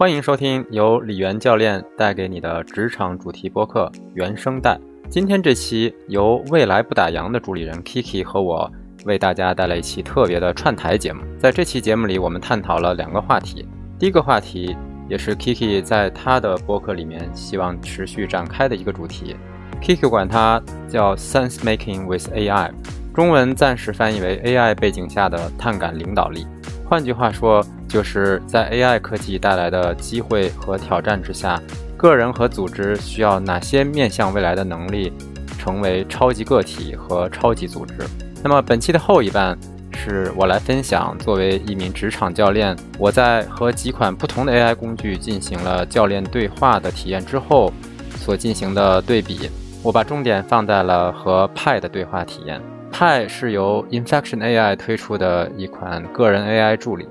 欢迎收听由李源教练带给你的职场主题播客《原声带》。今天这期由未来不打烊的主理人 Kiki 和我为大家带来一期特别的串台节目。在这期节目里，我们探讨了两个话题。第一个话题也是 Kiki 在他的播客里面希望持续展开的一个主题，Kiki 管它叫 “Sense Making with AI”，中文暂时翻译为 “AI 背景下的碳感领导力”。换句话说，就是在 AI 科技带来的机会和挑战之下，个人和组织需要哪些面向未来的能力，成为超级个体和超级组织？那么本期的后一半是我来分享，作为一名职场教练，我在和几款不同的 AI 工具进行了教练对话的体验之后所进行的对比。我把重点放在了和派的对话体验。派是由 Infection AI 推出的一款个人 AI 助理。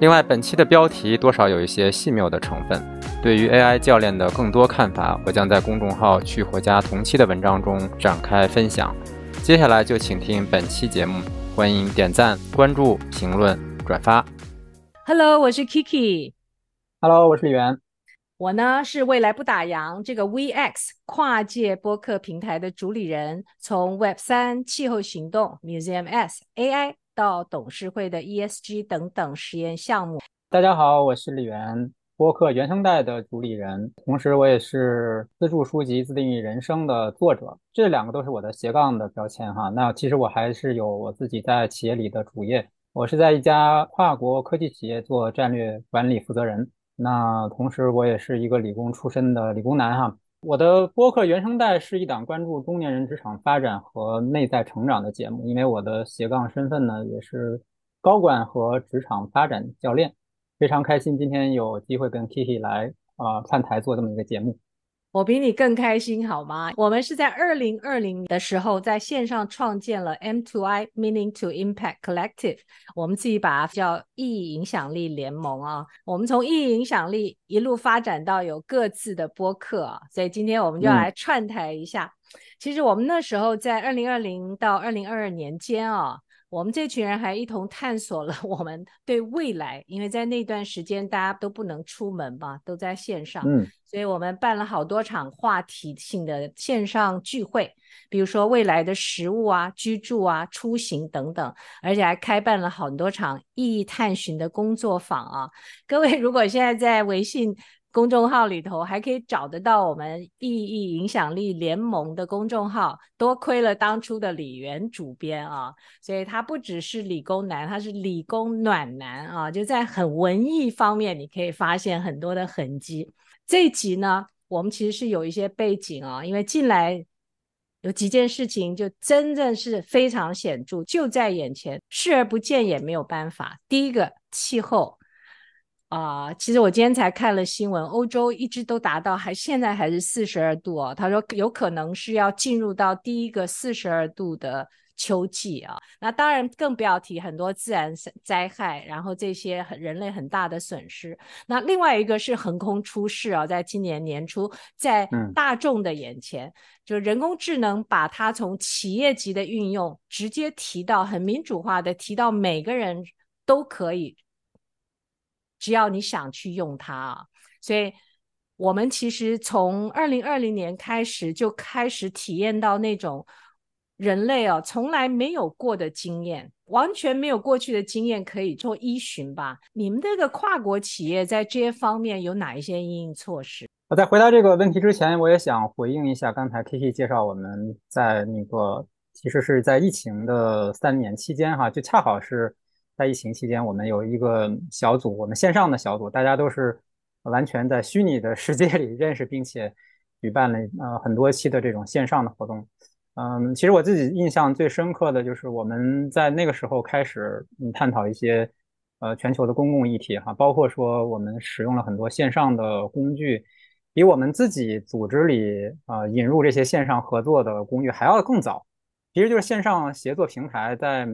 另外，本期的标题多少有一些戏谬的成分。对于 AI 教练的更多看法，我将在公众号“去火家”同期的文章中展开分享。接下来就请听本期节目，欢迎点赞、关注、评论、转发。Hello，我是 Kiki。Hello，我是李源。我呢是未来不打烊这个 VX 跨界播客平台的主理人，从 Web 三、气候行动、Museum S、AI 到董事会的 ESG 等等实验项目。大家好，我是李源，播客原声带的主理人，同时我也是自助书籍《自定义人生》的作者，这两个都是我的斜杠的标签哈。那其实我还是有我自己在企业里的主业，我是在一家跨国科技企业做战略管理负责人。那同时，我也是一个理工出身的理工男哈。我的播客原声带是一档关注中年人职场发展和内在成长的节目。因为我的斜杠身份呢，也是高管和职场发展教练，非常开心今天有机会跟 Kitty 来啊串台做这么一个节目。我比你更开心，好吗？我们是在二零二零的时候在线上创建了 M2I Meaning to Impact Collective，我们自己把它叫意义影响力联盟啊。我们从意义影响力一路发展到有各自的播客啊，所以今天我们就要来串台一下。其实我们那时候在二零二零到二零二二年间啊。我们这群人还一同探索了我们对未来，因为在那段时间大家都不能出门嘛，都在线上，嗯，所以我们办了好多场话题性的线上聚会，比如说未来的食物啊、居住啊、出行等等，而且还开办了很多场意义探寻的工作坊啊。各位如果现在在微信。公众号里头还可以找得到我们意义影响力联盟的公众号，多亏了当初的李元主编啊，所以他不只是理工男，他是理工暖男啊，就在很文艺方面，你可以发现很多的痕迹。这一集呢，我们其实是有一些背景啊，因为进来有几件事情就真正是非常显著，就在眼前，视而不见也没有办法。第一个，气候。啊，其实我今天才看了新闻，欧洲一直都达到，还现在还是四十二度哦。他说有可能是要进入到第一个四十二度的秋季啊。那当然更不要提很多自然灾害，然后这些人类很大的损失。那另外一个是横空出世啊，在今年年初，在大众的眼前，就人工智能把它从企业级的运用，直接提到很民主化的，提到每个人都可以。只要你想去用它啊，所以我们其实从二零二零年开始就开始体验到那种人类啊从来没有过的经验，完全没有过去的经验可以做依循吧？你们这个跨国企业在这些方面有哪一些应应措施？我在回答这个问题之前，我也想回应一下刚才 K K 介绍我们在那个其实是在疫情的三年期间哈，就恰好是。在疫情期间，我们有一个小组，我们线上的小组，大家都是完全在虚拟的世界里认识，并且举办了呃很多期的这种线上的活动。嗯，其实我自己印象最深刻的就是我们在那个时候开始探讨一些呃全球的公共议题哈，包括说我们使用了很多线上的工具，比我们自己组织里啊引入这些线上合作的工具还要更早。其实就是线上协作平台在。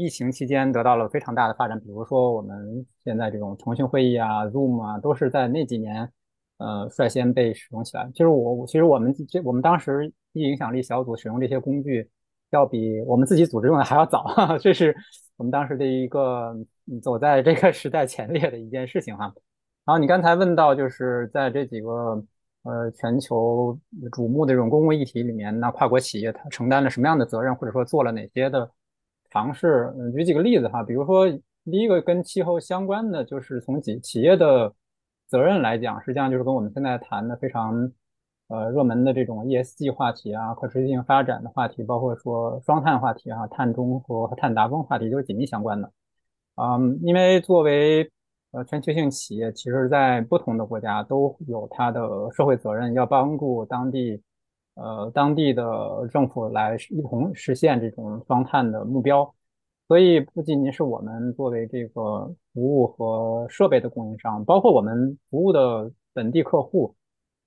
疫情期间得到了非常大的发展，比如说我们现在这种腾讯会议啊、Zoom 啊，都是在那几年，呃，率先被使用起来。就是我，其实我们这我们当时影响力小组使用这些工具，要比我们自己组织用的还要早，哈 哈这是我们当时的一个走在这个时代前列的一件事情哈。然后你刚才问到，就是在这几个呃全球瞩目的这种公共议题里面，那跨国企业它承担了什么样的责任，或者说做了哪些的尝试？举几个例子哈，比如说第一个跟气候相关的，就是从企企业的责任来讲，实际上就是跟我们现在谈的非常呃热门的这种 ESG 话题啊，可持续性发展的话题，包括说双碳话题啊，碳中和和碳达峰话题就是紧密相关的。嗯，因为作为呃全球性企业，其实在不同的国家都有它的社会责任，要帮助当地呃当地的政府来一同实现这种双碳的目标。所以不仅仅是我们作为这个服务和设备的供应商，包括我们服务的本地客户，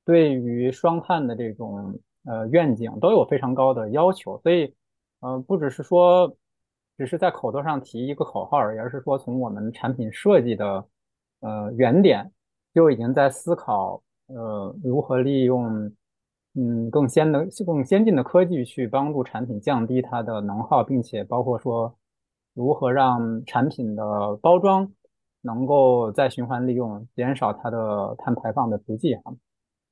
对于双碳的这种呃愿景都有非常高的要求。所以呃不只是说。只是在口头上提一个口号而，是说从我们产品设计的呃原点就已经在思考呃如何利用嗯更先的更先进的科技去帮助产品降低它的能耗，并且包括说如何让产品的包装能够再循环利用，减少它的碳排放的足迹哈。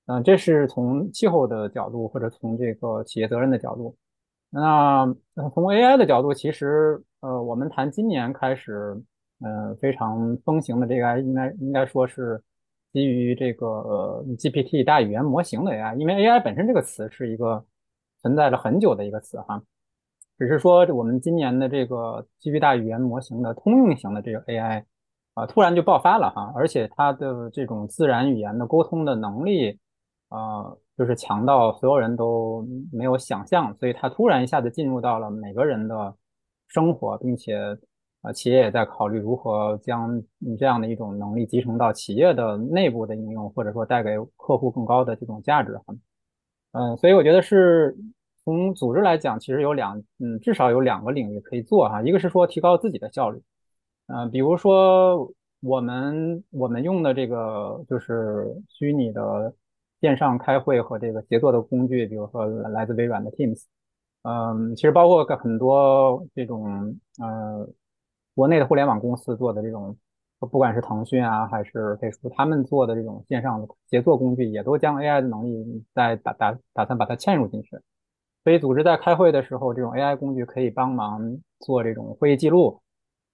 嗯，这是从气候的角度或者从这个企业责任的角度。那从 AI 的角度，其实呃，我们谈今年开始，嗯，非常风行的这个 AI，应该应该说是基于这个呃 GPT 大语言模型的 AI，因为 AI 本身这个词是一个存在了很久的一个词哈，只是说我们今年的这个基于大语言模型的通用型的这个 AI 啊，突然就爆发了哈，而且它的这种自然语言的沟通的能力啊。就是强到所有人都没有想象，所以它突然一下子进入到了每个人的生活，并且啊，企业也在考虑如何将这样的一种能力集成到企业的内部的应用，或者说带给客户更高的这种价值哈。嗯，所以我觉得是从组织来讲，其实有两嗯，至少有两个领域可以做哈，一个是说提高自己的效率，嗯，比如说我们我们用的这个就是虚拟的。线上开会和这个协作的工具，比如说来自微软的 Teams，嗯，其实包括很多这种呃国内的互联网公司做的这种，不管是腾讯啊还是飞书，他们做的这种线上的协作工具，也都将 AI 的能力在打打打算把它嵌入进去。所以组织在开会的时候，这种 AI 工具可以帮忙做这种会议记录。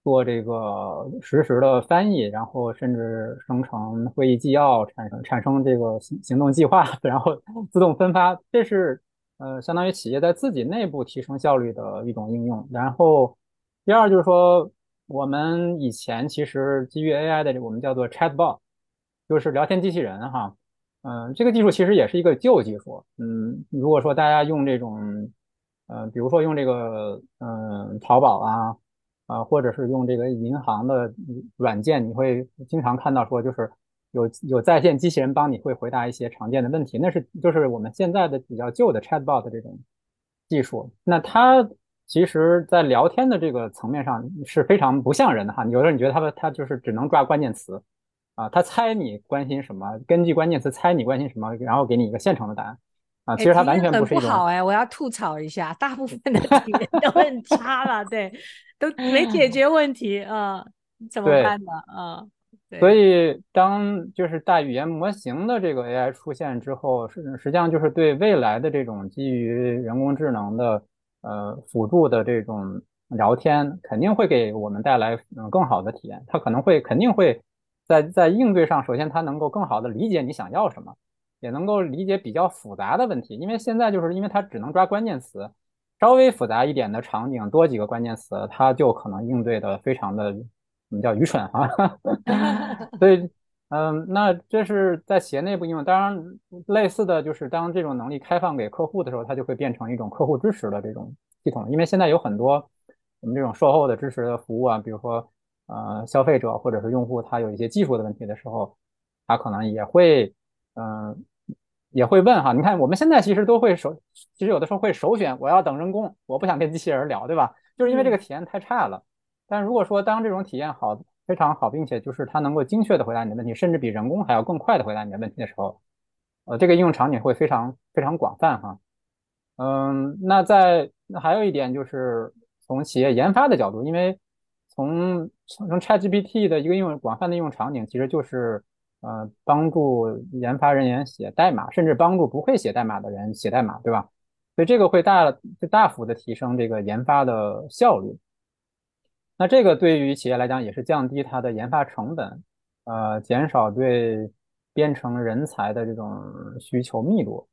做这个实时的翻译，然后甚至生成会议纪要，产生产生这个行行动计划，然后自动分发。这是呃，相当于企业在自己内部提升效率的一种应用。然后第二就是说，我们以前其实基于 AI 的，我们叫做 Chatbot，就是聊天机器人哈。嗯，这个技术其实也是一个旧技术。嗯，如果说大家用这种，嗯，比如说用这个，嗯，淘宝啊。啊，或者是用这个银行的软件，你会经常看到说，就是有有在线机器人帮你会回答一些常见的问题，那是就是我们现在的比较旧的 Chatbot 的这种技术。那它其实，在聊天的这个层面上是非常不像人的哈。有的时候你觉得它它就是只能抓关键词啊，他猜你关心什么，根据关键词猜你关心什么，然后给你一个现成的答案啊。其实它完全不是一种。好哎，我要吐槽一下，大部分的体验都很差了，对。都没解决问题啊，怎么办呢？啊，所以当就是大语言模型的这个 AI 出现之后，实实际上就是对未来的这种基于人工智能的呃辅助的这种聊天，肯定会给我们带来嗯更好的体验。它可能会肯定会在在应对上，首先它能够更好的理解你想要什么，也能够理解比较复杂的问题，因为现在就是因为它只能抓关键词。稍微复杂一点的场景，多几个关键词，它就可能应对的非常的，我们叫愚蠢啊。所以，嗯，那这是在企业内部应用。当然，类似的就是当这种能力开放给客户的时候，它就会变成一种客户支持的这种系统。因为现在有很多我们这种售后的支持的服务啊，比如说，呃，消费者或者是用户他有一些技术的问题的时候，他可能也会，嗯。也会问哈，你看我们现在其实都会首，其实有的时候会首选我要等人工，我不想跟机器人聊，对吧？就是因为这个体验太差了。但如果说当这种体验好，非常好，并且就是它能够精确的回答你的问题，甚至比人工还要更快的回答你的问题的时候，呃，这个应用场景会非常非常广泛哈。嗯，那在还有一点就是从企业研发的角度，因为从从 ChatGPT 的一个应用广泛的应用场景，其实就是呃，帮助研发人员写代码，甚至帮助不会写代码的人写代码，对吧？所以这个会大就大幅的提升这个研发的效率。那这个对于企业来讲也是降低它的研发成本，呃，减少对编程人才的这种需求密度，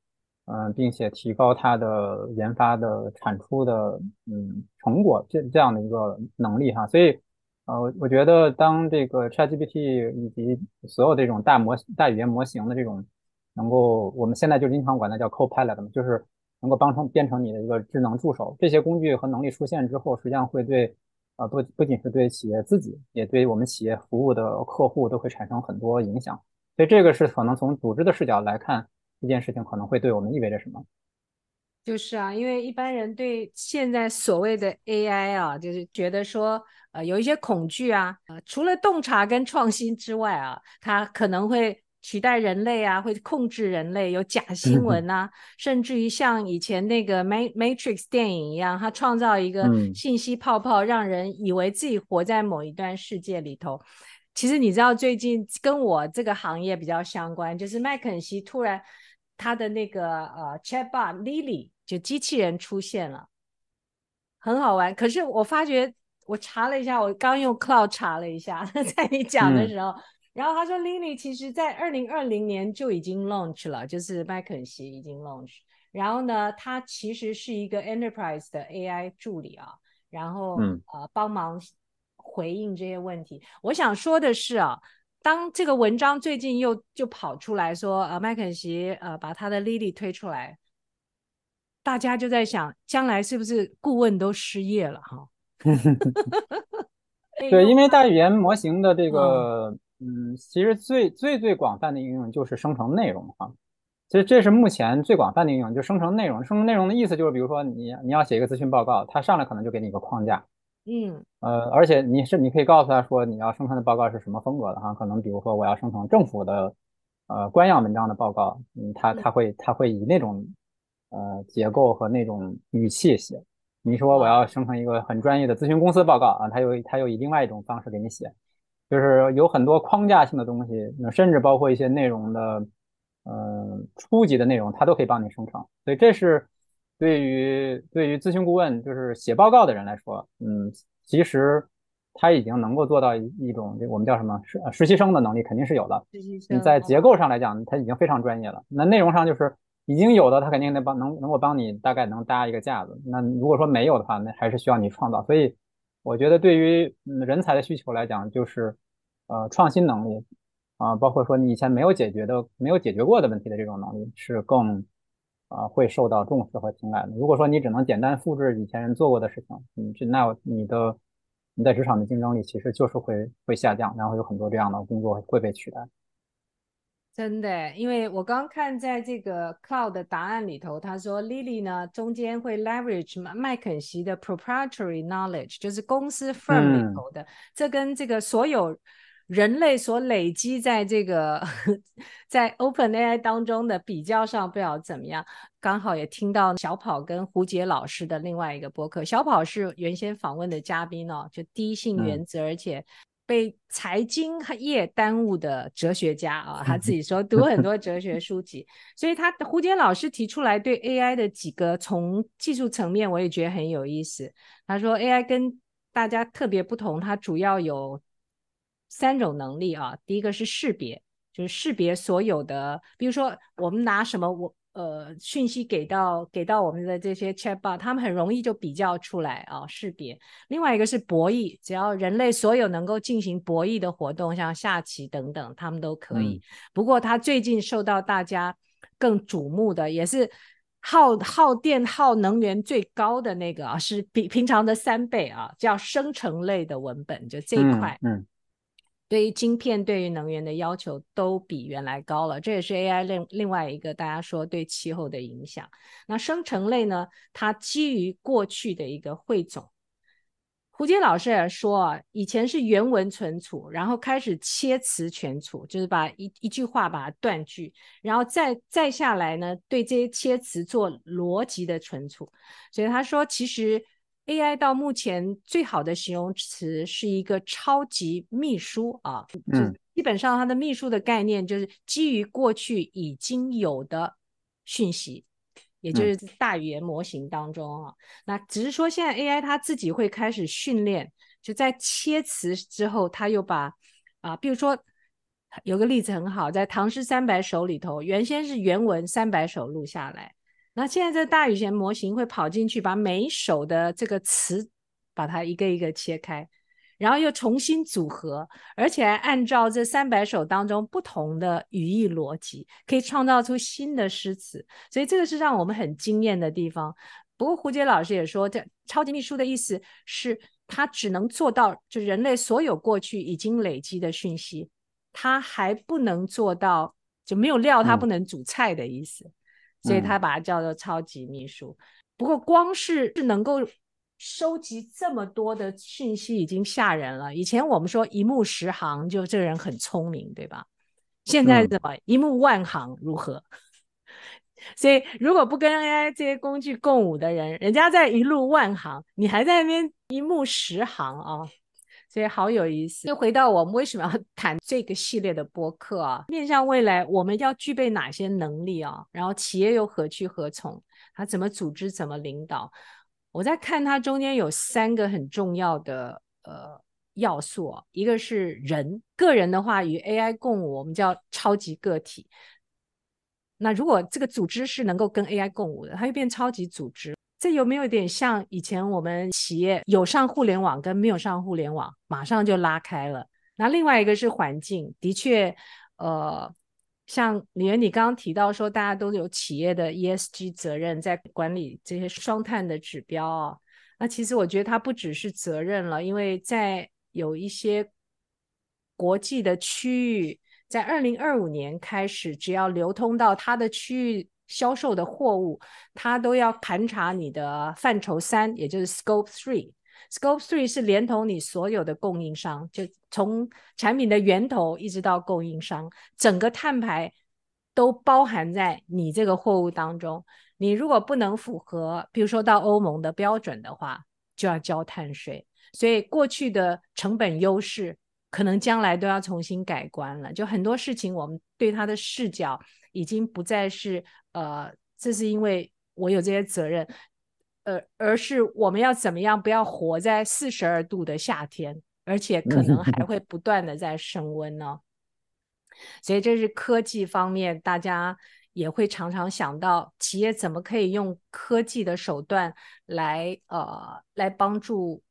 嗯，并且提高它的研发的产出的嗯成果这这样的一个能力哈。所以，呃，我觉得当这个 ChatGPT 以及所有这种大模大语言模型的这种能够，我们现在就经常管它叫 Copilot 嘛，就是能够帮成编程你的一个智能助手，这些工具和能力出现之后，实际上会对。啊，不不仅是对企业自己，也对我们企业服务的客户都会产生很多影响。所以这个是可能从组织的视角来看，这件事情可能会对我们意味着什么？就是啊，因为一般人对现在所谓的 AI 啊，就是觉得说，呃，有一些恐惧啊，呃，除了洞察跟创新之外啊，它可能会。取代人类啊，会控制人类，有假新闻啊，甚至于像以前那个《Matrix》电影一样，它创造一个信息泡泡，让人以为自己活在某一段世界里头。其实你知道，最近跟我这个行业比较相关，就是麦肯锡突然他的那个呃 Chatbot Lily 就机器人出现了，很好玩。可是我发觉，我查了一下，我刚用 Cloud 查了一下，在你讲的时候。然后他说，Lily 其实在二零二零年就已经 launch 了，就是麦肯锡已经 launch。然后呢，它其实是一个 enterprise 的 AI 助理啊，然后呃帮忙回应这些问题。我想说的是啊，当这个文章最近又就跑出来说，呃麦肯锡呃把他的 Lily 推出来，大家就在想，将来是不是顾问都失业了哈？对，因为大语言模型的这个。嗯，其实最最最广泛的应用就是生成内容哈。其实这是目前最广泛的应用，就生成内容。生成内容的意思就是，比如说你你要写一个咨询报告，它上来可能就给你一个框架，嗯，呃，而且你是你可以告诉他说你要生成的报告是什么风格的哈。可能比如说我要生成政府的呃官样文章的报告，嗯，他他会他会以那种呃结构和那种语气写。你说我要生成一个很专业的咨询公司报告啊，他又他又以另外一种方式给你写。就是有很多框架性的东西，那甚至包括一些内容的，嗯，初级的内容，它都可以帮你生成。所以这是对于对于咨询顾问，就是写报告的人来说，嗯，其实他已经能够做到一种，我们叫什么实实习生的能力，肯定是有的。你在结构上来讲，他已经非常专业了。那内容上就是已经有的，他肯定能帮能能够帮你大概能搭一个架子。那如果说没有的话，那还是需要你创造。所以。我觉得对于嗯人才的需求来讲，就是呃创新能力啊，包括说你以前没有解决的、没有解决过的问题的这种能力，是更啊会受到重视和青睐的。如果说你只能简单复制以前人做过的事情，嗯，这那你的你在职场的竞争力其实就是会会下降，然后有很多这样的工作会被取代。真的，因为我刚看在这个 Cloud 的答案里头，他说 Lily 呢中间会 leverage 麦肯锡的 proprietary knowledge，就是公司 firm 里头的，这跟这个所有人类所累积在这个 在 OpenAI 当中的比较上，不知道怎么样。刚好也听到小跑跟胡杰老师的另外一个播客，小跑是原先访问的嘉宾哦，就第一性原则，而且。被财经业耽误的哲学家啊，他自己 说读很多哲学书籍，所以他胡坚老师提出来对 AI 的几个从技术层面，我也觉得很有意思。他说 AI 跟大家特别不同，它主要有三种能力啊，第一个是识别，就是识别所有的，比如说我们拿什么我。呃，讯息给到给到我们的这些 chatbot，他们很容易就比较出来啊，识别。另外一个是博弈，只要人类所有能够进行博弈的活动，像下棋等等，他们都可以。不过，它最近受到大家更瞩目的，也是耗耗电、耗能源最高的那个啊，是比平常的三倍啊，叫生成类的文本，就这一块。嗯。对于晶片、对于能源的要求都比原来高了，这也是 AI 另另外一个大家说对气候的影响。那生成类呢？它基于过去的一个汇总。胡杰老师也说啊，以前是原文存储，然后开始切词全储，就是把一一句话把它断句，然后再再下来呢，对这些切词做逻辑的存储。所以他说，其实。AI 到目前最好的形容词是一个超级秘书啊，嗯，基本上它的秘书的概念就是基于过去已经有的讯息，也就是大语言模型当中啊。那只是说现在 AI 它自己会开始训练，就在切词之后，它又把啊，比如说有个例子很好，在《唐诗三百首》里头，原先是原文三百首录下来，那现在这大语言模型会跑进去，把每一首的这个词把它一个一个切开。然后又重新组合，而且还按照这三百首当中不同的语义逻辑，可以创造出新的诗词。所以这个是让我们很惊艳的地方。不过胡杰老师也说，这超级秘书的意思是，他只能做到就人类所有过去已经累积的讯息，他还不能做到就没有料他不能煮菜的意思。所以他把它叫做超级秘书。不过光是是能够。收集这么多的讯息已经吓人了。以前我们说一目十行，就这个人很聪明，对吧？现在怎么一目万行如何？所以如果不跟 AI 这些工具共舞的人，人家在一路万行，你还在那边一目十行啊！所以好有意思。又回到我们为什么要 谈这个系列的播客啊？面向未来，我们要具备哪些能力啊？然后企业又何去何从？它怎么组织？怎么领导？我在看它中间有三个很重要的呃要素，一个是人，个人的话与 AI 共舞，我们叫超级个体。那如果这个组织是能够跟 AI 共舞的，它就变超级组织。这有没有点像以前我们企业有上互联网跟没有上互联网，马上就拉开了？那另外一个是环境，的确，呃。像李源，你刚刚提到说，大家都有企业的 ESG 责任，在管理这些双碳的指标啊。那其实我觉得它不只是责任了，因为在有一些国际的区域，在二零二五年开始，只要流通到它的区域销售的货物，它都要盘查你的范畴三，也就是 Scope Three。Scope Three 是连同你所有的供应商，就从产品的源头一直到供应商，整个碳排都包含在你这个货物当中。你如果不能符合，比如说到欧盟的标准的话，就要交碳税。所以过去的成本优势，可能将来都要重新改观了。就很多事情，我们对它的视角已经不再是呃，这是因为我有这些责任。呃，而是我们要怎么样，不要活在四十二度的夏天，而且可能还会不断的在升温呢。所以这是科技方面，大家也会常常想到，企业怎么可以用科技的手段来呃来帮助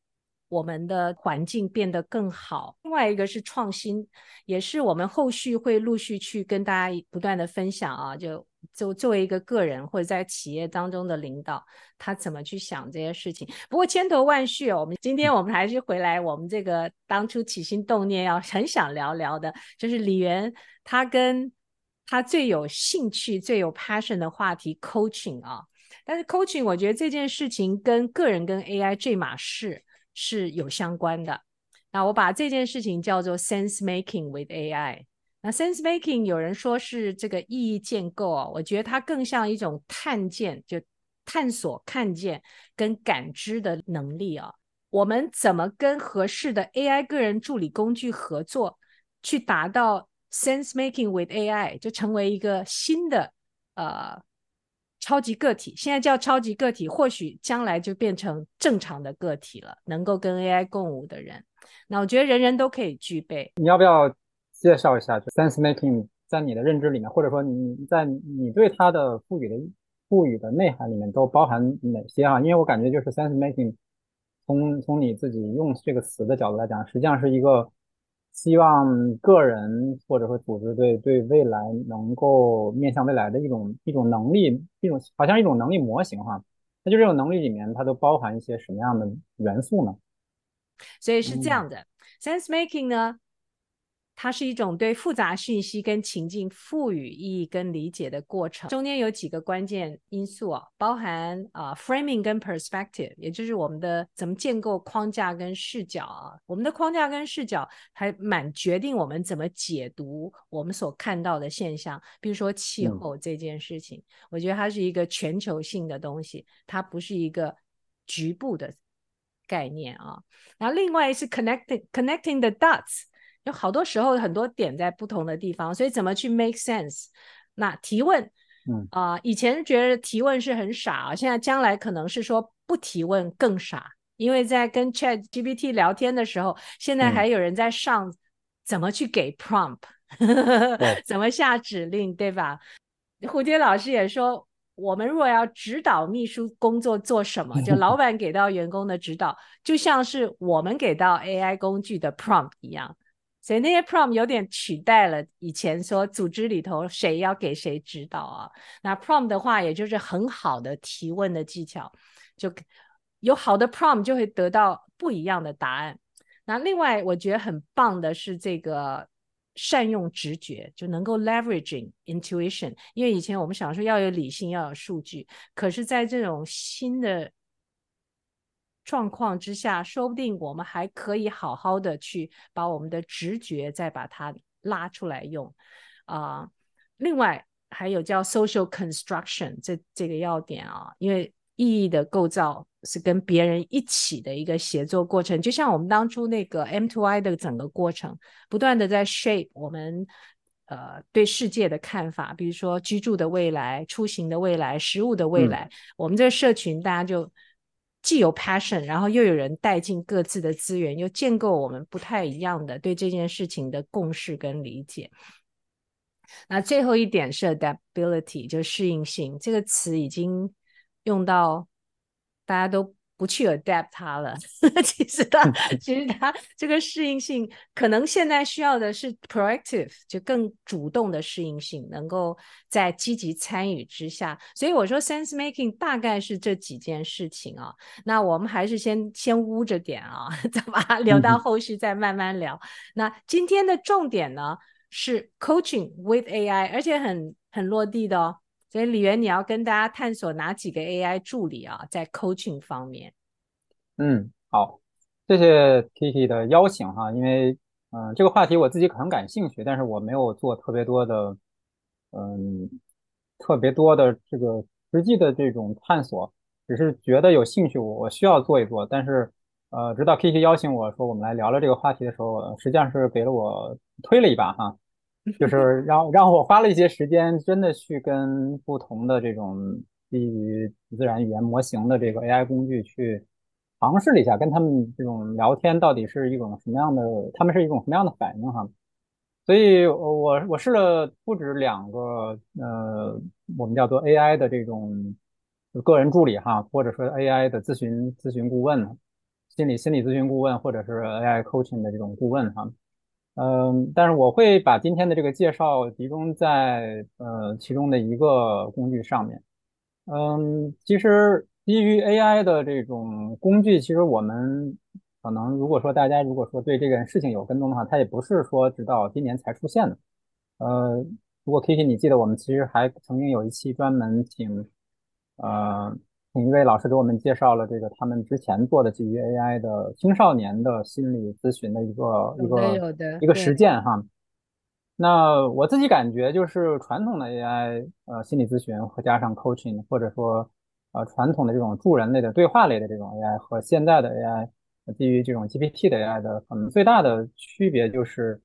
我们的环境变得更好。另外一个是创新，也是我们后续会陆续去跟大家不断的分享啊，就。就作为一个个人或者在企业当中的领导，他怎么去想这些事情？不过千头万绪，我们今天我们还是回来，我们这个当初起心动念要很想聊聊的，就是李源他跟他最有兴趣、最有 passion 的话题 coaching 啊。但是 coaching 我觉得这件事情跟个人跟 AI 这码事是有相关的。那我把这件事情叫做 sense making with AI。那 sense making 有人说是这个意义建构啊，我觉得它更像一种探见，就探索、看见跟感知的能力啊。我们怎么跟合适的 AI 个人助理工具合作，去达到 sense making with AI，就成为一个新的呃超级个体。现在叫超级个体，或许将来就变成正常的个体了，能够跟 AI 共舞的人。那我觉得人人都可以具备。你要不要？介绍一下，就 sense making 在你的认知里面，或者说你在你对它的赋予的赋予的内涵里面都包含哪些啊？因为我感觉就是 sense making，从从你自己用这个词的角度来讲，实际上是一个希望个人或者说组织对对未来能够面向未来的一种一种能力，一种好像一种能力模型哈。那就这种能力里面，它都包含一些什么样的元素呢？所以是这样的，sense making 呢？它是一种对复杂讯息跟情境赋予意义跟理解的过程，中间有几个关键因素啊，包含啊 framing 跟 perspective，也就是我们的怎么建构框架跟视角啊，我们的框架跟视角还蛮决定我们怎么解读我们所看到的现象，比如说气候这件事情，我觉得它是一个全球性的东西，它不是一个局部的概念啊。然后另外是 connecting connecting the dots。有好多时候很多点在不同的地方，所以怎么去 make sense？那提问，嗯啊、以前觉得提问是很傻啊，现在将来可能是说不提问更傻，因为在跟 Chat GPT 聊天的时候，现在嗯还有人在上怎么去给 prompt，对 怎么下指令，对吧？蝴蝶老师也说，我们若要指导秘书工作做什么，就老 板给到员工的指导，就像是我们给到 AI 工具的 prompt 一样。所以那些 prompt 有点取代了以前说组织里头谁要给谁指导啊。那 prompt 的话，也就是很好的提问的技巧，就有好的 prompt 就会得到不一样的答案。那另外我觉得很棒的是这个善用直觉，就能够 leveraging intuition。因为以前我们想说要有理性，要有数据，可是在这种新的状况之下，说不定我们还可以好好的去把我们的直觉再把它拉出来用。啊、另外还有叫 social construction 这这个要点啊，因为意义的构造是跟别人一起的一个协作过程，就像我们当初那个 M to I 的整个过程，不断的在 shape 我们。呃，对世界的看法，比如说居住的未来、出行的未来、食物的未嗯。来，我们这个社群大家就既有 passion，然后又有人带进各自的资源，又建构我们不太一样的对这件事情的共识跟理解。那最后一点是 adaptability，就适应性，这个词已经用到大家都不去 adapt 它了。其实它，其实它这个适应性，可能现在需要的是 proactive，就更主动的适应性，能够在积极参与之下。所以我说 sense making 大概是这几件事情啊。那我们还是先先捂着点啊，再把它留到后续再慢慢聊。那今天的重点呢是 coaching with AI，而且很很落地的哦。所以李源，你要跟大家探索哪几个 AI 助理啊，在 coaching 方面？嗯，好，谢谢 Kiki 的邀请哈，因为嗯、这个话题我自己很感兴趣，但是我没有做特别多的嗯特别多的这个实际的这种探索，只是觉得有兴趣，我我需要做一做，但是呃，直到 Kiki 邀请我说我们来聊聊这个话题的时候，实际上是给了我推了一把哈。就是让让我花了一些时间，真的去跟不同的这种基于自然语言模型的这个 AI 工具去尝试了一下，跟他们这种聊天到底是一种什么样的，他们是一种什么样的反应哈。所以我我我试了不止两个呃，我们叫做 AI 的这种个人助理哈，或者说 AI 的咨询咨询顾问、心理心理咨询顾问，或者是 AI coaching 的这种顾问哈。嗯，但是我会把今天的这个介绍集中在呃其中的一个工具上面。嗯，其实基于 AI 的这种工具，其实我们可能如果说大家如果说对这件事情有跟踪的话，它也不是说直到今年才出现的。呃，如果 Kiki 你记得，我们其实还曾经有一期专门请呃一位老师给我们介绍了这个他们之前做的基于 AI 的青少年的心理咨询的一个一个一个实践哈。那我自己感觉就是传统的 AI 呃心理咨询和加上 coaching，或者说呃传统的这种助人类的对话类的这种 AI 和现在的 AI 呃基于这种 GPT 的 AI 的可能最大的区别就是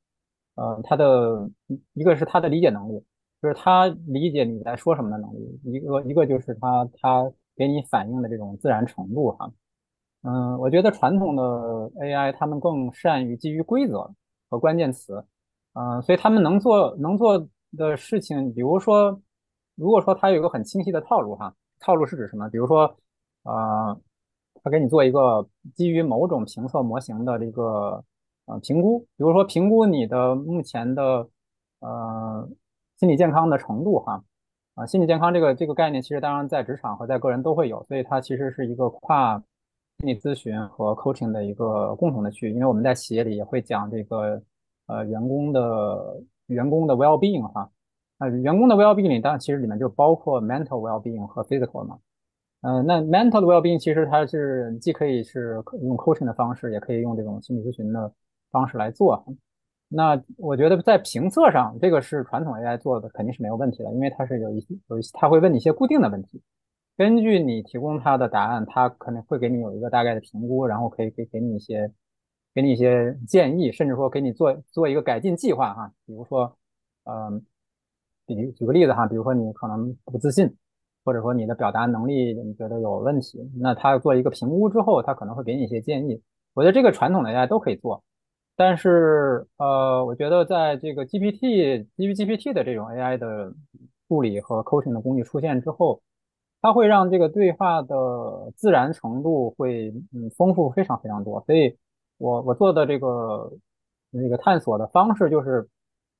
呃它的一个是它的理解能力，就是它理解你在说什么的能力，一个一个就是它它给你反应的这种自然程度哈。嗯，我觉得传统的 AI 他们更善于基于规则和关键词。嗯，所以他们能做能做的事情，比如说，如果说他有一个很清晰的套路哈，套路是指什么？比如说，呃，他给你做一个基于某种评测模型的这个呃评估，比如说评估你的目前的呃心理健康的程度哈，啊，心理健康这个这个概念，其实当然在职场和在个人都会有，所以它其实是一个跨心理咨询和 coaching 的一个共同的区域，因为我们在企业里也会讲这个。呃，员工的员工的 well-being 哈，啊、员工的 well-being 里，当然其实里面就包括 mental well-being 和 physical 嘛。呃，那 mental 的 well-being 其实它是既可以是用 coaching 的方式，也可以用这种心理咨询的方式来做。那我觉得在评测上，这个是传统 AI 做的肯定是没有问题的，因为它是有一些有一些，它会问你一些固定的问题，根据你提供它的答案，它可能会给你有一个大概的评估，然后可以给给你一些。给你一些建议，甚至说给你做做一个改进计划哈。比如说，嗯，比举个例子哈，比如说你可能不自信，或者说你的表达能力你觉得有问题，那他做一个评估之后，他可能会给你一些建议。我觉得这个传统的 AI 都可以做，但是呃，我觉得在这个 GPT 基于 GPT 的这种 AI 的助理和 coaching 的工具出现之后。它会让这个对话的自然程度会嗯丰富非常非常多，所以我我做的这个那个探索的方式就是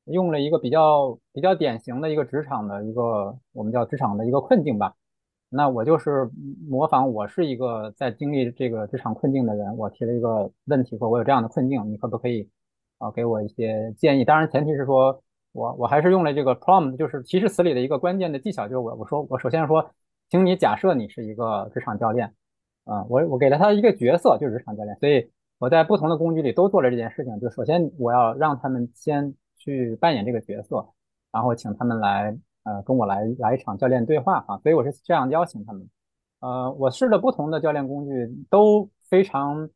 用了一个比较比较典型的一个职场的一个我们叫职场的一个困境吧。那我就是模仿我是一个在经历这个职场困境的人，我提了一个问题说，我有这样的困境，你可不可以啊给我一些建议？当然前提是说我我还是用了这个 prompt，就是提示词里的一个关键的技巧，就是我我说我首先说。请你假设你是一个职场教练，啊，我我给了他一个角色，就是职场教练，所以我在不同的工具里都做了这件事情。就首先我要让他们先去扮演这个角色，然后请他们来，呃，跟我来来一场教练对话啊。所以我是这样邀请他们。呃，我试了不同的教练工具，都非常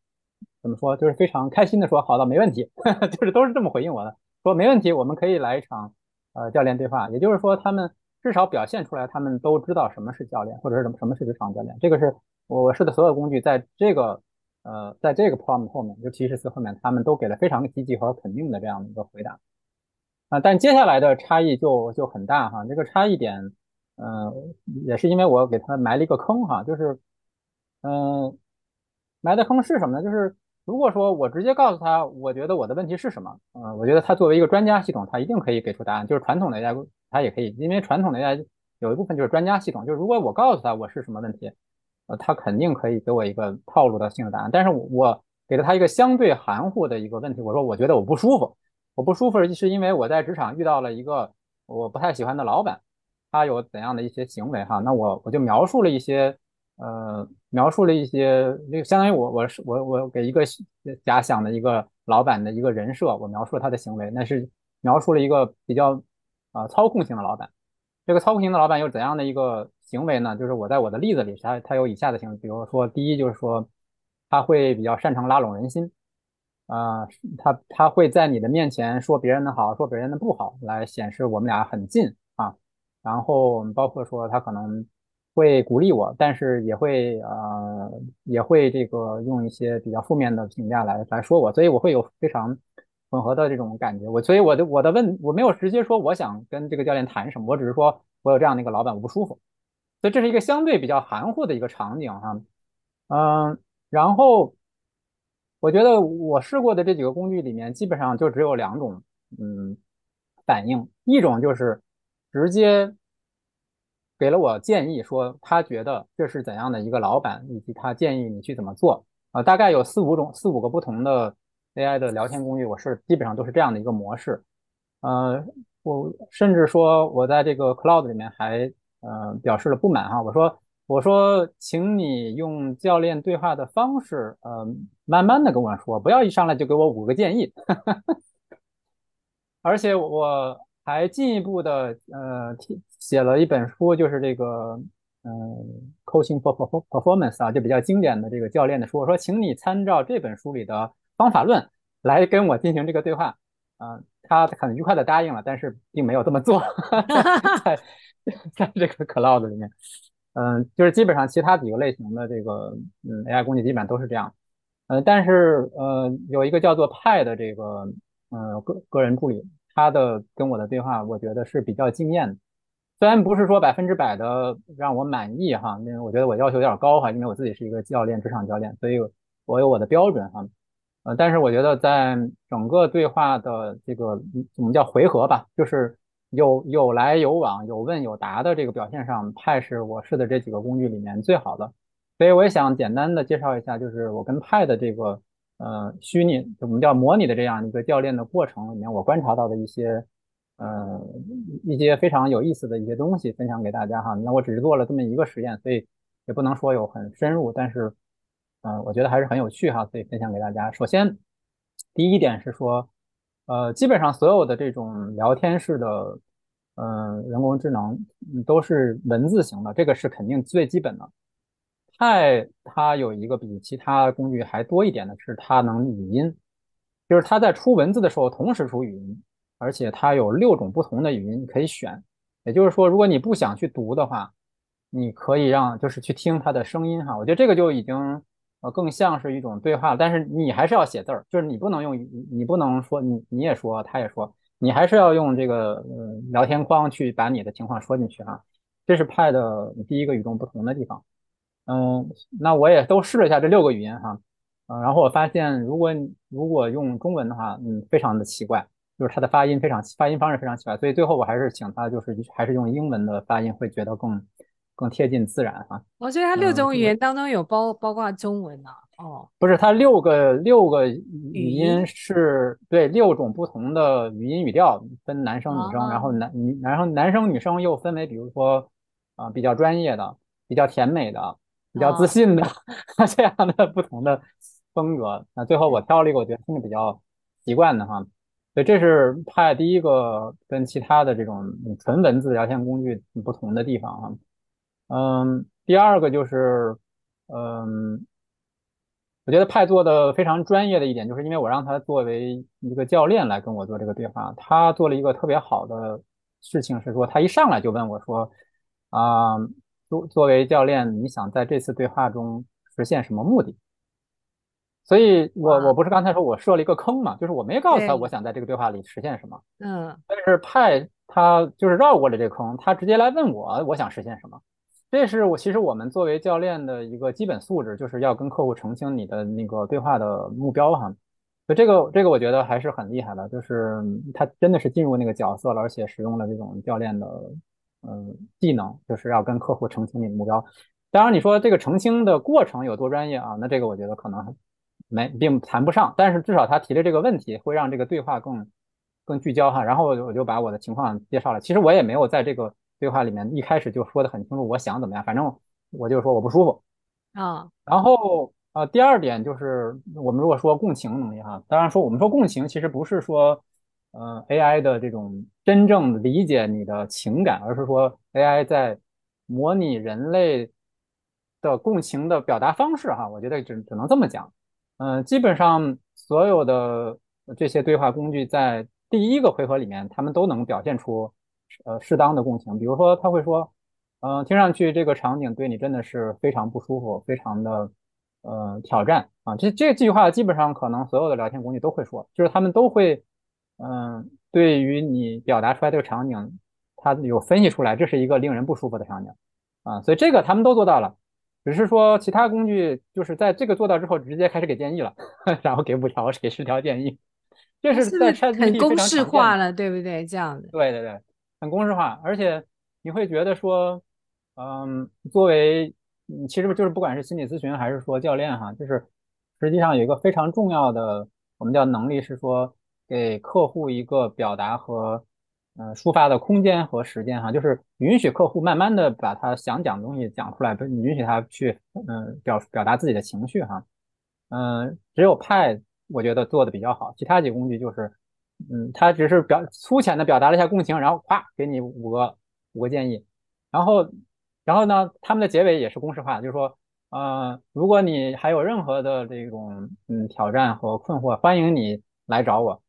怎么说，就是非常开心的说，好的，没问题，就是都是这么回应我的，说没问题，我们可以来一场呃教练对话。也就是说他们。至少表现出来，他们都知道什么是教练，或者是什么什么是职场教练。这个是我试的所有工具，在这个呃，在这个 prompt 后面，尤其是后面，他们都给了非常积极和肯定的这样的一个回答啊。但接下来的差异就就很大哈。这个差异点，嗯，也是因为我给他埋了一个坑哈，就是嗯，埋的坑是什么呢？就是如果说我直接告诉他，我觉得我的问题是什么，嗯，我觉得他作为一个专家系统，他一定可以给出答案。就是传统的 AI。他也可以，因为传统的 AI 有一部分就是专家系统，就是如果我告诉他我是什么问题，呃，他肯定可以给我一个套路的性的答案。但是我给了他一个相对含糊的一个问题，我说我觉得我不舒服，我不舒服是因为我在职场遇到了一个我不太喜欢的老板，他有怎样的一些行为哈？那我我就描述了一些，呃，描述了一些，那个相当于我我是我我给一个假想的一个老板的一个人设，我描述了他的行为，那是描述了一个比较。啊，操控型的老板，这个操控型的老板有怎样的一个行为呢？就是我在我的例子里，他他有以下的行为，比如说，第一就是说，他会比较擅长拉拢人心，啊，他他会在你的面前说别人的好，说别人的不好，来显示我们俩很近啊。然后包括说他可能会鼓励我，但是也会呃也会这个用一些比较负面的评价来来说我，所以我会有非常。混合的这种感觉，我所以我的我的问我没有直接说我想跟这个教练谈什么，我只是说我有这样的一个老板我不舒服，所以这是一个相对比较含糊的一个场景哈，嗯，然后我觉得我试过的这几个工具里面，基本上就只有两种嗯反应，一种就是直接给了我建议，说他觉得这是怎样的一个老板，以及他建议你去怎么做啊，大概有四五种四五个不同的。AI 的聊天工具，我是基本上都是这样的一个模式。呃，我甚至说我在这个 Cloud 里面还呃表示了不满哈，我说我说，请你用教练对话的方式，呃，慢慢的跟我说，不要一上来就给我五个建议。而且我还进一步的呃写了一本书，就是这个嗯 Coaching for Performance 啊，就比较经典的这个教练的书。我说，请你参照这本书里的。方法论来跟我进行这个对话，啊，他很愉快的答应了，但是并没有这么做，在 在这个 Cloud 里面，嗯，就是基本上其他几个类型的这个嗯 AI 工具基本上都是这样，嗯，但是呃有一个叫做派的这个嗯个个人助理，他的跟我的对话，我觉得是比较惊艳的，虽然不是说百分之百的让我满意哈，因为我觉得我要求有点高哈，因为我自己是一个教练，职场教练，所以我有我的标准哈。呃，但是我觉得在整个对话的这个我们叫回合吧，就是有有来有往、有问有答的这个表现上，派是我试的这几个工具里面最好的。所以我也想简单的介绍一下，就是我跟派的这个呃虚拟我们叫模拟的这样一个教练的过程里面，我观察到的一些呃一些非常有意思的一些东西分享给大家哈。那我只是做了这么一个实验，所以也不能说有很深入，但是。嗯，我觉得还是很有趣哈，所以分享给大家。首先，第一点是说，呃，基本上所有的这种聊天式的，嗯，人工智能都是文字型的，这个是肯定最基本的。派它有一个比其他工具还多一点的是，它能语音就是它在出文字的时候同时出语音，而且它有六种不同的语音可以选。也就是说，如果你不想去读的话，你可以让就是去听它的声音哈。我觉得这个就已经呃更像是一种对话，但是你还是要写字儿，就是你不能用你不能说你你也说他也说，你还是要用这个呃聊天框去把你的情况说进去哈。这是 Pad 第一个与众不同的地方。嗯，那我也都试了一下这六个语音哈，嗯，然后我发现如果如果用中文的话，嗯，非常的奇怪，就是它的发音非常发音方式非常奇怪，所以最后我还是请他就是还是用英文的发音会觉得更更贴近自然哈。我觉得它六种语言当中有包包括中文呢。哦，不是，它六个六个语音是对六种不同的语音语调，分男生女生，然后男女然后男生女生又分为比如说啊比较专业的、比较甜美的。比较自信的 这样的不同的风格，那最后我挑了一个我觉得听着比较习惯的哈，所以这是派第一个跟其他的这种纯文字聊天工具不同的地方哈。嗯，第二个就是嗯，我觉得派做的非常专业的一点，就是因为我让他作为一个教练来跟我做这个对话，他做了一个特别好的事情是说，他一上来就问我说啊。作作为教练，你想在这次对话中实现什么目的？所以，我我不是刚才说我设了一个坑嘛，就是我没告诉他我想在这个对话里实现什么。嗯。但是派他就是绕过了这个坑，他直接来问我我想实现什么。这是我其实我们作为教练的一个基本素质，就是要跟客户澄清你的那个对话的目标哈。所以这个这个我觉得还是很厉害的，就是他真的是进入那个角色了，而且使用了这种教练的。嗯，技能就是要跟客户澄清你的目标。当然，你说这个澄清的过程有多专业啊？那这个我觉得可能没并谈不上。但是至少他提的这个问题会让这个对话更更聚焦哈。然后我就我就把我的情况介绍了。其实我也没有在这个对话里面一开始就说的很清楚，我想怎么样。反正我就说我不舒服啊。然后呃，第二点就是我们如果说共情能力哈，当然说我们说共情其实不是说。呃，AI 的这种真正理解你的情感，而是说 AI 在模拟人类的共情的表达方式哈，我觉得只只能这么讲。嗯，基本上所有的这些对话工具在第一个回合里面，他们都能表现出呃适当的共情。比如说，他会说，嗯，听上去这个场景对你真的是非常不舒服，非常的呃挑战啊。这这句话基本上可能所有的聊天工具都会说，就是他们都会。嗯，对于你表达出来这个场景，他有分析出来，这是一个令人不舒服的场景啊，所以这个他们都做到了，只是说其他工具就是在这个做到之后，直接开始给建议了，然后给五条给十条建议，这是在很公式化了，对不对？这样的，对对对，很公式化，而且你会觉得说，嗯，作为其实就是不管是心理咨询还是说教练哈，就是实际上有一个非常重要的我们叫能力是说。给客户一个表达和嗯抒发的空间和时间哈，就是允许客户慢慢的把他想讲的东西讲出来，不允许他去嗯表表达自己的情绪哈。嗯，只有派我觉得做的比较好，其他几个工具就是嗯，他只是表粗浅的表达了一下共情，然后咵给你五个五个建议，然后然后呢，他们的结尾也是公式化，就是说呃，如果你还有任何的这种嗯挑战和困惑，欢迎你来找我。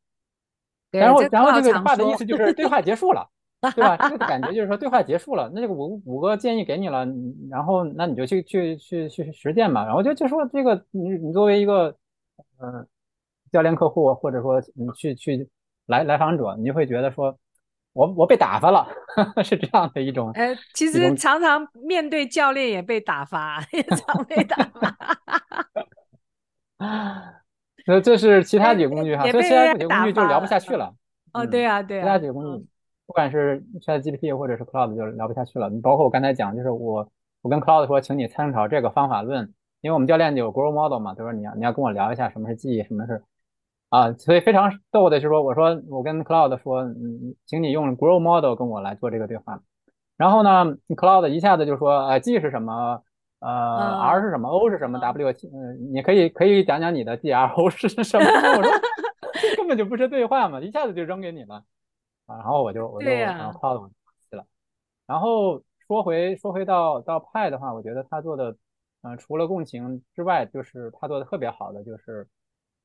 然后，然后这个话的意思就是对话结束了，对吧？这个感觉就是说对话结束了。那这个五五个建议给你了，然后那你就去去去去实践嘛。然后就就说这个，你你作为一个嗯教练客户，或者说你去去来来访者，你就会觉得说我我被打发了，是这样的一种。呃，其实常常面对教练也被打发，也常被打发。那这是其他几个工具哈，所以其他几个工具就聊不下去了。哦，对啊，对啊。其他几个工具，不管是 ChatGPT 或者是 Cloud，就聊不下去了。你包括我刚才讲，就是我我跟 Cloud 说，请你参考这个方法论，因为我们教练有 Grow Model 嘛，他说你要你要跟我聊一下什么是记忆，什么是啊，所以非常逗的就是说，我说我跟 Cloud 说，嗯，请你用 Grow Model 跟我来做这个对话。然后呢，Cloud 一下子就说，呃，G 是什么？呃，R 是什么？O 是什么？W，嗯，你可以可以讲讲你的 G R O 是什么？我说 根本就不是对话嘛，一下子就扔给你了啊！然后我就我就然后 Cloud 去了。然后说回说回到到派的话，我觉得他做的，嗯，除了共情之外，就是他做的特别好的就是，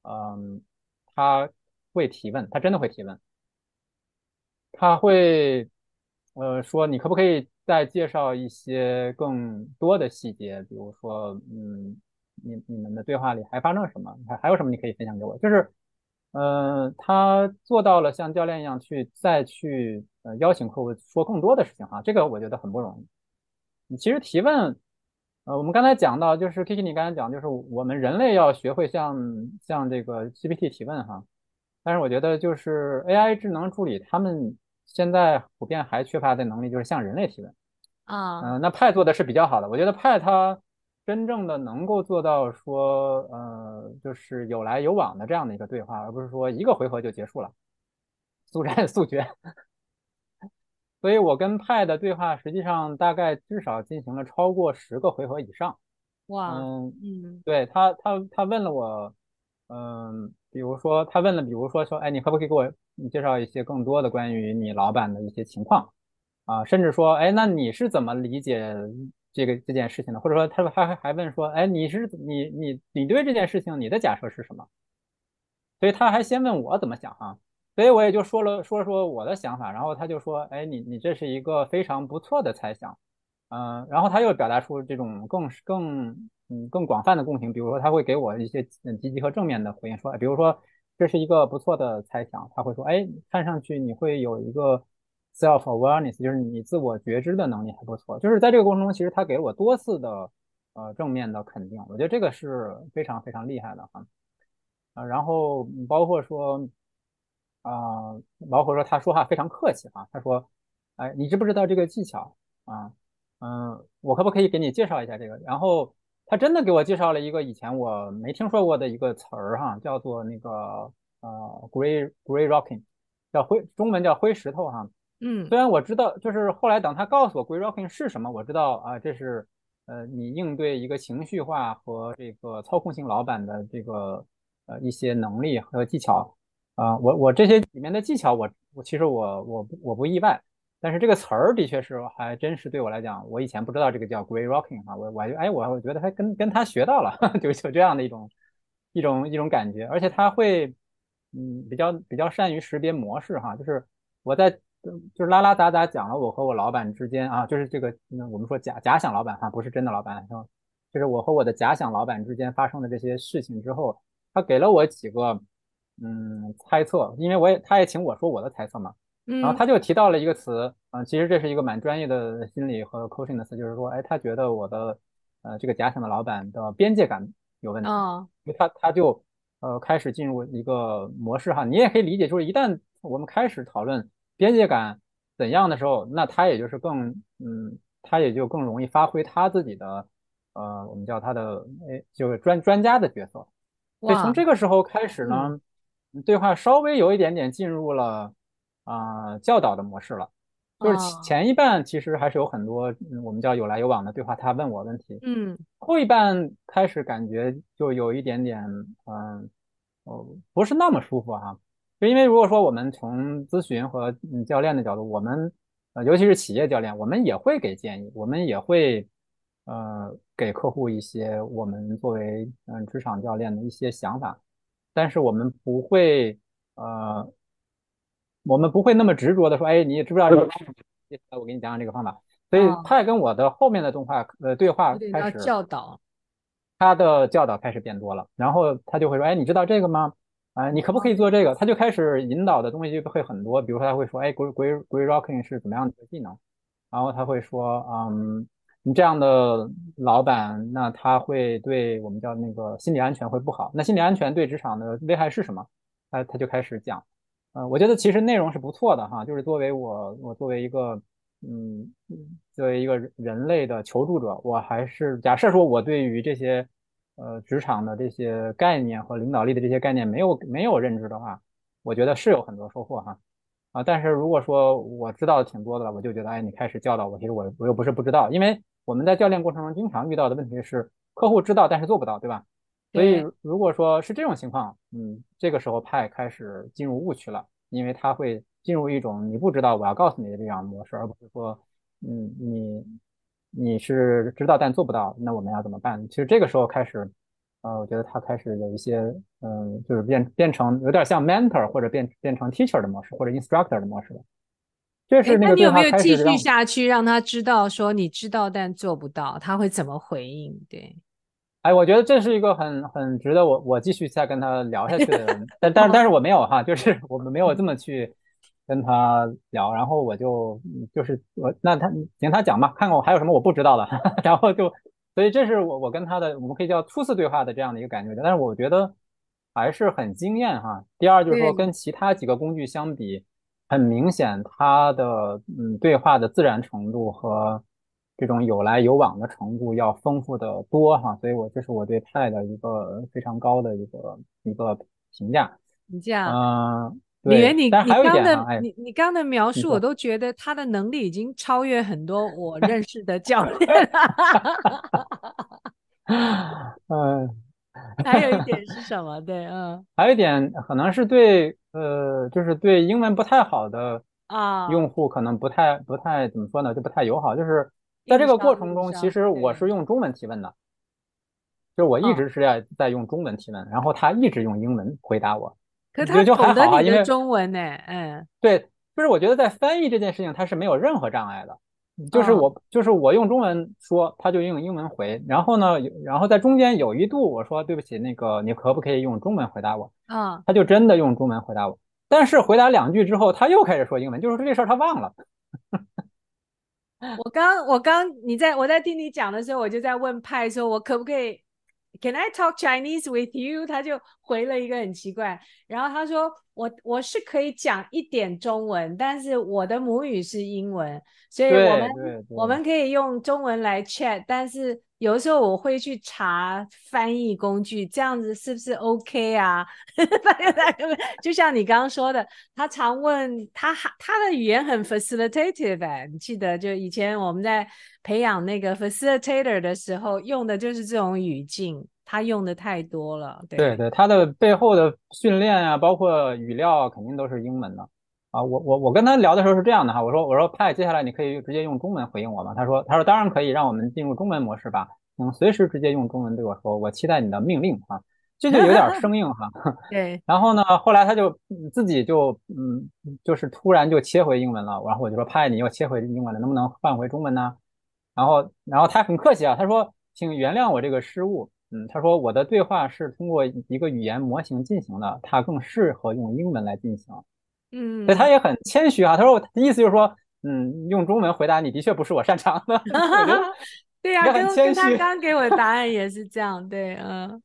嗯，他会提问，他真的会提问，他会呃说你可不可以再介绍一些更多的细节，比如说嗯你你们的对话里还发生了什么，还还有什么你可以分享给我？就是呃他做到了像教练一样去再去呃邀请客户说更多的事情哈，这个我觉得很不容易。你其实提问。呃，我们刚才讲到，就是 Kiki，你刚才讲，就是我们人类要学会向向这个 GPT 提问哈。但是我觉得，就是 AI 智能助理他们现在普遍还缺乏的能力，就是向人类提问啊。嗯，那派做的是比较好的。我觉得派它真正的能够做到说，呃，就是有来有往的这样的一个对话，而不是说一个回合就结束了，速战速决。所以我跟派的对话，实际上大概至少进行了超过十个回合以上。哇，嗯嗯，对他，他他问了我，嗯，比如说他问了，比如说说，哎，你可不可以给我介绍一些更多的关于你老板的一些情况啊？甚至说，哎，那你是怎么理解这个这件事情的？或者说，他他还还问说，哎，你是你你你对这件事情你的假设是什么？所以他还先问我怎么想哈。所以我也就说了说说我的想法，然后他就说，哎，你你这是一个非常不错的猜想，嗯，然后他又表达出这种更更嗯更广泛的共情，比如说他会给我一些积极和正面的回应，说，比如说这是一个不错的猜想，他会说，哎，看上去你会有一个 self awareness，就是你自我觉知的能力还不错，就是在这个过程中，其实他给了我多次的呃正面的肯定，我觉得这个是非常非常厉害的哈，啊，然后包括说。啊，老虎说他说话非常客气啊，他说，哎，你知不知道这个技巧啊？嗯，我可不可以给你介绍一下这个？然后他真的给我介绍了一个以前我没听说过的一个词儿哈，叫做那个呃，grey grey rocking，叫灰，中文叫灰石头哈。嗯，虽然我知道，就是后来等他告诉我 grey rocking 是什么，我知道啊，这是呃你应对一个情绪化和这个操控性老板的这个呃一些能力和技巧。啊，我我这些里面的技巧，我我其实我我我不意外，但是这个词儿的确是还真是对我来讲，我以前不知道这个叫 grey rocking 啊，我我就哎我我觉得还跟跟他学到了，就就这样的一种一种一种感觉，而且他会嗯比较比较善于识别模式哈，就是我在就是拉拉杂杂讲了我和我老板之间啊，就是这个我们说假假想老板哈，不是真的老板，就是我和我的假想老板之间发生的这些事情之后，他给了我几个。嗯，猜测，因为我也，他也请我说我的猜测嘛，然后他就提到了一个词，嗯，其实这是一个蛮专业的心理和 coaching 的词，就是说，哎，他觉得我的，呃，这个假想的老板的边界感有问题，因为他他就，呃，开始进入一个模式哈，你也可以理解，就是一旦我们开始讨论边界感怎样的时候，那他也就是更，嗯，他也就更容易发挥他自己的，呃，我们叫他的，哎，就是专专家的角色，所以从这个时候开始呢。对话稍微有一点点进入了啊教导的模式了，就是前一半其实还是有很多我们叫有来有往的对话，他问我问题，嗯，后一半开始感觉就有一点点嗯哦不是那么舒服哈，就因为如果说我们从咨询和教练的角度，我们呃尤其是企业教练，我们也会给建议，我们也会呃给客户一些我们作为嗯职场教练的一些想法。但是我们不会，呃，我们不会那么执着的说，哎，你知不知道这个？我给你讲讲这个方法。所以他也跟我的后面的动画呃对话开始教导，他的教导开始变多了，然后他就会说，哎，你知道这个吗？啊，你可不可以做这个？他就开始引导的东西就会很多，比如说他会说，哎，grey grey grey rocking 是怎么样的一个技能？然后他会说，嗯。你这样的老板，那他会对我们叫那个心理安全会不好。那心理安全对职场的危害是什么？他他就开始讲，呃，我觉得其实内容是不错的哈。就是作为我，我作为一个，嗯，作为一个人类的求助者，我还是假设说我对于这些，呃，职场的这些概念和领导力的这些概念没有没有认知的话，我觉得是有很多收获哈。啊，但是如果说我知道的挺多的了，我就觉得，哎，你开始教导我，其实我我又不是不知道，因为。我们在教练过程中经常遇到的问题是，客户知道但是做不到，对吧？所以如果说是这种情况，嗯，这个时候派开始进入误区了，因为他会进入一种你不知道我要告诉你的这样模式，而不是说，嗯，你你是知道但做不到，那我们要怎么办？其实这个时候开始，呃，我觉得他开始有一些，嗯，就是变变成有点像 mentor 或者变变成 teacher 的模式，或者 instructor 的模式了。这是那个你有没有继续续下去，让他知道说你知道但做不到，他会怎么回应？对，哎，我觉得这是一个很很值得我我继续再跟他聊下去的，但但是但是我没有哈，就是我们没有这么 去跟他聊，然后我就就是我那他请他讲吧，看看我还有什么我不知道的，然后就所以这是我我跟他的我们可以叫初次对话的这样的一个感觉，但是我觉得还是很惊艳哈。第二就是说跟其他几个工具相比。很明显，他的嗯对话的自然程度和这种有来有往的程度要丰富的多哈，所以我这是我对派的一个非常高的一个一个评价。你这样，嗯，李元，你你刚的你你刚的描述，我都觉得他的能力已经超越很多我认识的教练了。嗯。还有一点是什么？对，嗯，还有一点可能是对，呃，就是对英文不太好的啊用户，可能不太不太怎么说呢，就不太友好。就是在这个过程中，其实我是用中文提问的，就我一直是在在用中文提问，然后他一直用英文回答我。可他就还好啊，因为中文呢，嗯，对，就是我觉得在翻译这件事情，它是没有任何障碍的。就是我，就是我用中文说，他就用英文回。然后呢，然后在中间有一度我说对不起，那个你可不可以用中文回答我？啊，他就真的用中文回答我。但是回答两句之后，他又开始说英文，就是说这事儿他忘了。我刚我刚你在我在听你讲的时候，我就在问派说，我可不可以？Can I talk Chinese with you？他就回了一个很奇怪，然后他说我我是可以讲一点中文，但是我的母语是英文，所以我们我们可以用中文来 chat，但是有的时候我会去查翻译工具，这样子是不是 OK 啊？就像你刚刚说的，他常问他他的语言很 facilitative 哎，你记得就以前我们在。培养那个 facilitator 的时候，用的就是这种语境，他用的太多了。对对，他的背后的训练啊，包括语料，肯定都是英文的啊。我我我跟他聊的时候是这样的哈，我说我说派，接下来你可以直接用中文回应我吗？他说他说当然可以，让我们进入中文模式吧，嗯，随时直接用中文对我说，我期待你的命令啊。这就有点生硬哈。对。然后呢，后来他就自己就嗯，就是突然就切回英文了，然后我就说派，你又切回英文了，能不能换回中文呢？然后，然后他很客气啊，他说：“请原谅我这个失误。”嗯，他说：“我的对话是通过一个语言模型进行的，它更适合用英文来进行。”嗯，所以他也很谦虚啊。他说：“我意思就是说，嗯，用中文回答你的确不是我擅长的。” 对呀，跟跟他刚给我的答案也是这样。对，嗯，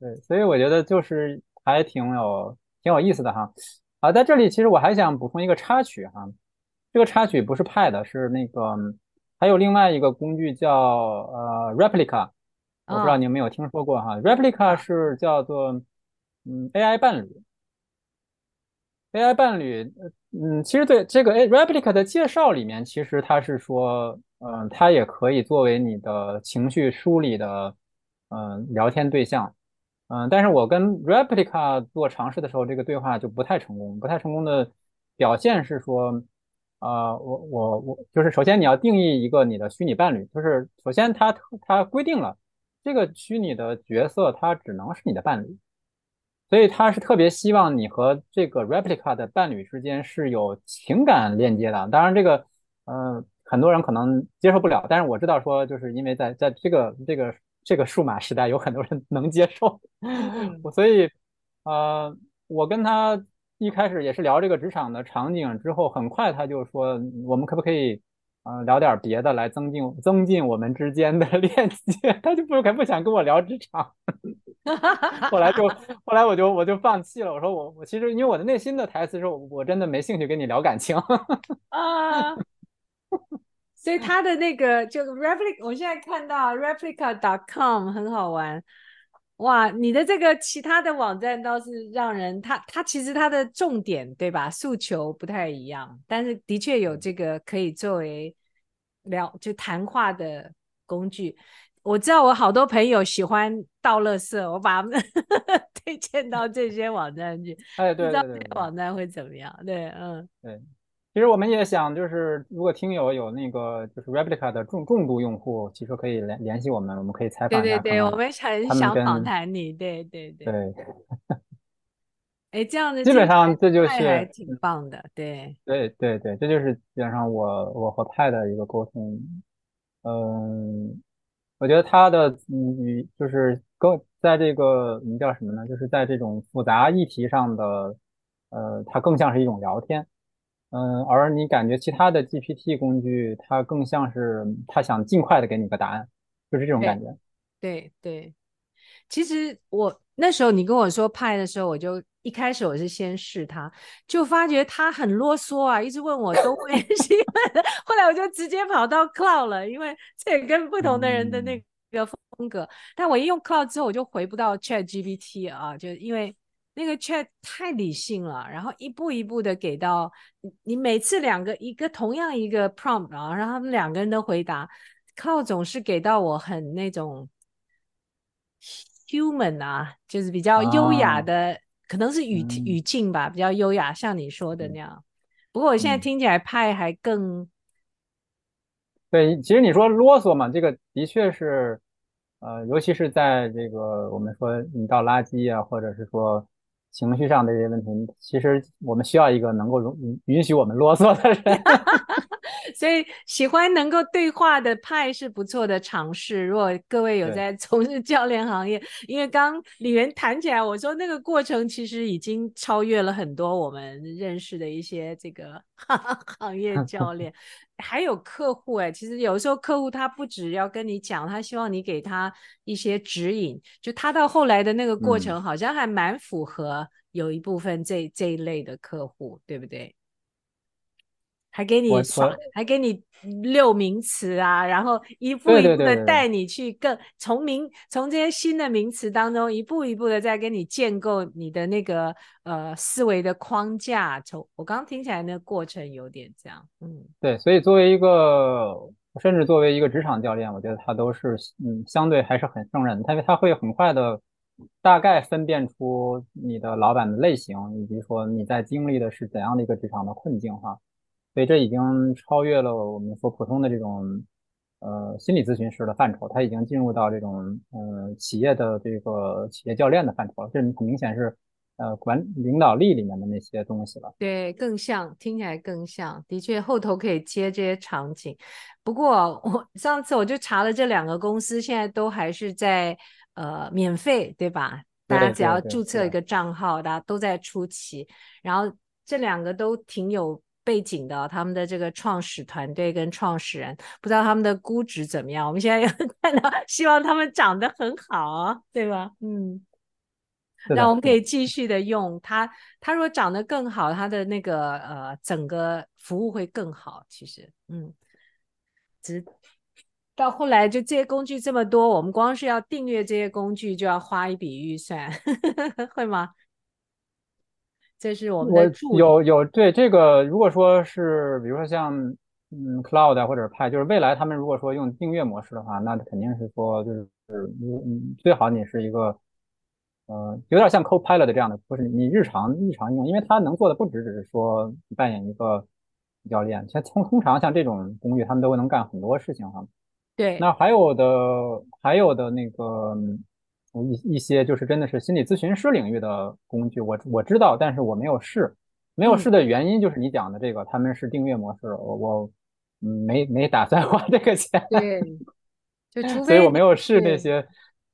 对，所以我觉得就是还挺有挺有意思的哈。啊，在这里其实我还想补充一个插曲哈，这个插曲不是派的，是那个。还有另外一个工具叫呃 Replica，我不知道你有没有听说过哈。Replica 是叫做嗯 AI 伴侣，AI 伴侣，嗯，其实对这个 Replica 的介绍里面，其实它是说，嗯，它也可以作为你的情绪梳理的嗯聊天对象，嗯，但是我跟 Replica 做尝试的时候，这个对话就不太成功，不太成功的表现是说。啊，我我我就是首先你要定义一个你的虚拟伴侣，就是首先它它规定了这个虚拟的角色它只能是你的伴侣，所以他是特别希望你和这个 replica 的伴侣之间是有情感链接的。当然这个呃很多人可能接受不了，但是我知道说就是因为在在这个这个这个数码时代有很多人能接受，所以呃我跟他。一开始也是聊这个职场的场景，之后很快他就说：“我们可不可以，呃，聊点别的来增进增进我们之间的 链接？”他就不肯不想跟我聊职场。后来就后来我就我就放弃了。我说我我其实因为我的内心的台词是，我我真的没兴趣跟你聊感情。啊，所以他的那个就 replica，我现在看到 replica.com 很好玩。哇，你的这个其他的网站倒是让人，他他其实他的重点对吧？诉求不太一样，但是的确有这个可以作为聊就谈话的工具。我知道我好多朋友喜欢倒垃圾，我把他们 推荐到这些网站去。哎，对对对，网站会怎么样？对，嗯，对。其实我们也想，就是如果听友有那个就是 Replica 的重重度用户，其实可以联联系我们，我们可以采访一下。对对对，我们很想访谈你，对对对。对。哎，这样 的基本上这就是还挺棒的，对。对对对，这就是基本上我我和派的一个沟通。嗯，我觉得他的语就是更在这个你叫什么呢？就是在这种复杂议题上的，呃，它更像是一种聊天。嗯，而你感觉其他的 GPT 工具，它更像是它想尽快的给你个答案，就是这种感觉。对对，其实我那时候你跟我说派的时候，我就一开始我是先试他，就发觉他很啰嗦啊，一直问我东问 西问。后来我就直接跑到 Cloud 了，因为这也跟不同的人的那个风格。但我一用 Cloud 之后，我就回不到 Chat GPT 啊，就因为。那个 chat 太理性了，然后一步一步的给到你，你每次两个一个同样一个 prompt 啊，让他们两个人的回答，靠总是给到我很那种 human 啊，就是比较优雅的，可能是语语境吧，比较优雅，像你说的那样。不过我现在听起来派还更，对，其实你说啰嗦嘛，这个的确是，呃，尤其是在这个我们说你倒垃圾啊，或者是说。情绪上的一些问题，其实我们需要一个能够容允许我们啰嗦的人。所以，喜欢能够对话的派是不错的尝试。如果各位有在从事教练行业，因为刚李元谈起来，我说那个过程其实已经超越了很多我们认识的一些这个 行业 教练。还有客户哎，其实有时候客户他不只要跟你讲，他希望你给他一些指引。就他到后来的那个过程，好像还蛮符合有一部分这这一类的客户，对不对？还给你耍，还给你六名词啊，然后一步一步的带你去更从名从这些新的名词当中一步一步的在跟你建构你的那个呃思维的框架。从我刚刚听起来那个过程有点这样，嗯，对，所以作为一个甚至作为一个职场教练，我觉得他都是嗯相对还是很胜任，因为他会很快的大概分辨出你的老板的类型，以及说你在经历的是怎样的一个职场的困境哈。所以这已经超越了我们说普通的这种呃心理咨询师的范畴，它已经进入到这种呃企业的这个企业教练的范畴了。这很明显是呃管领导力里面的那些东西了。对，更像，听起来更像，的确后头可以接这些场景。不过我上次我就查了这两个公司，现在都还是在呃免费，对吧？大家只要注册一个账号，大家都在初期。然后这两个都挺有。背景的他们的这个创始团队跟创始人，不知道他们的估值怎么样？我们现在要 看到，希望他们长得很好，对吧？嗯，那我们可以继续的用它。它如果长得更好，它的那个呃整个服务会更好。其实，嗯，只到后来就这些工具这么多，我们光是要订阅这些工具就要花一笔预算，会吗？这是我们的有有对这个，如果说是比如说像嗯 Cloud 或者派，就是未来他们如果说用订阅模式的话，那肯定是说就是嗯最好你是一个呃有点像 Copilot 这样的，不是你日常日常用，因为它能做的不只只是说扮演一个教练，像通通常像这种工具，他们都能干很多事情哈。对，那还有的还有的那个。一一些就是真的是心理咨询师领域的工具，我我知道，但是我没有试，没有试的原因就是你讲的这个，他们是订阅模式，我我没没打算花这个钱，对，就除非，所以我没有试那些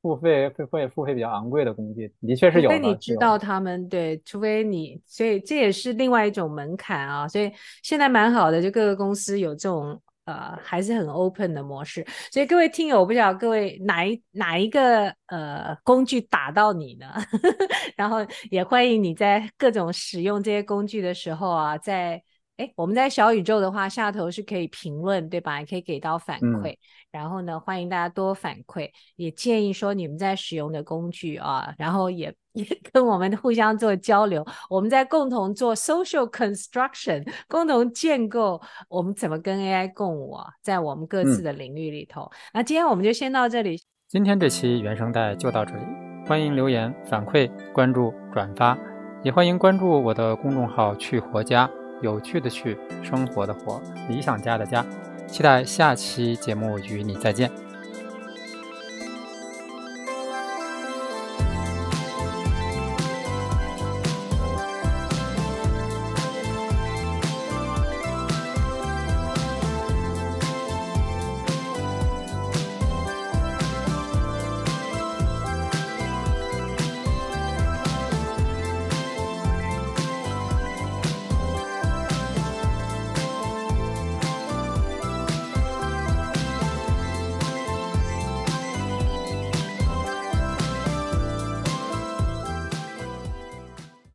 付费付费付费比较昂贵的工具，的确是有的。你知道他们对，除非你，所以这也是另外一种门槛啊，所以现在蛮好的，就各个公司有这种。呃，还是很 open 的模式，所以各位听友，我不知道各位哪一哪一个呃工具打到你呢？然后也欢迎你在各种使用这些工具的时候啊，在哎我们在小宇宙的话，下头是可以评论对吧？也可以给到反馈。然后呢，欢迎大家多反馈，也建议说你们在使用的工具啊，然后也也跟我们互相做交流，我们在共同做 social construction，共同建构我们怎么跟 AI 共舞，在我们各自的领域里头。那今天我们就先到这里，今天这期原声带就到这里，欢迎留言反馈、关注、转发，也欢迎关注我的公众号“去活家”。有趣的趣，生活的活，理想家的家。期待下期节目与你再见。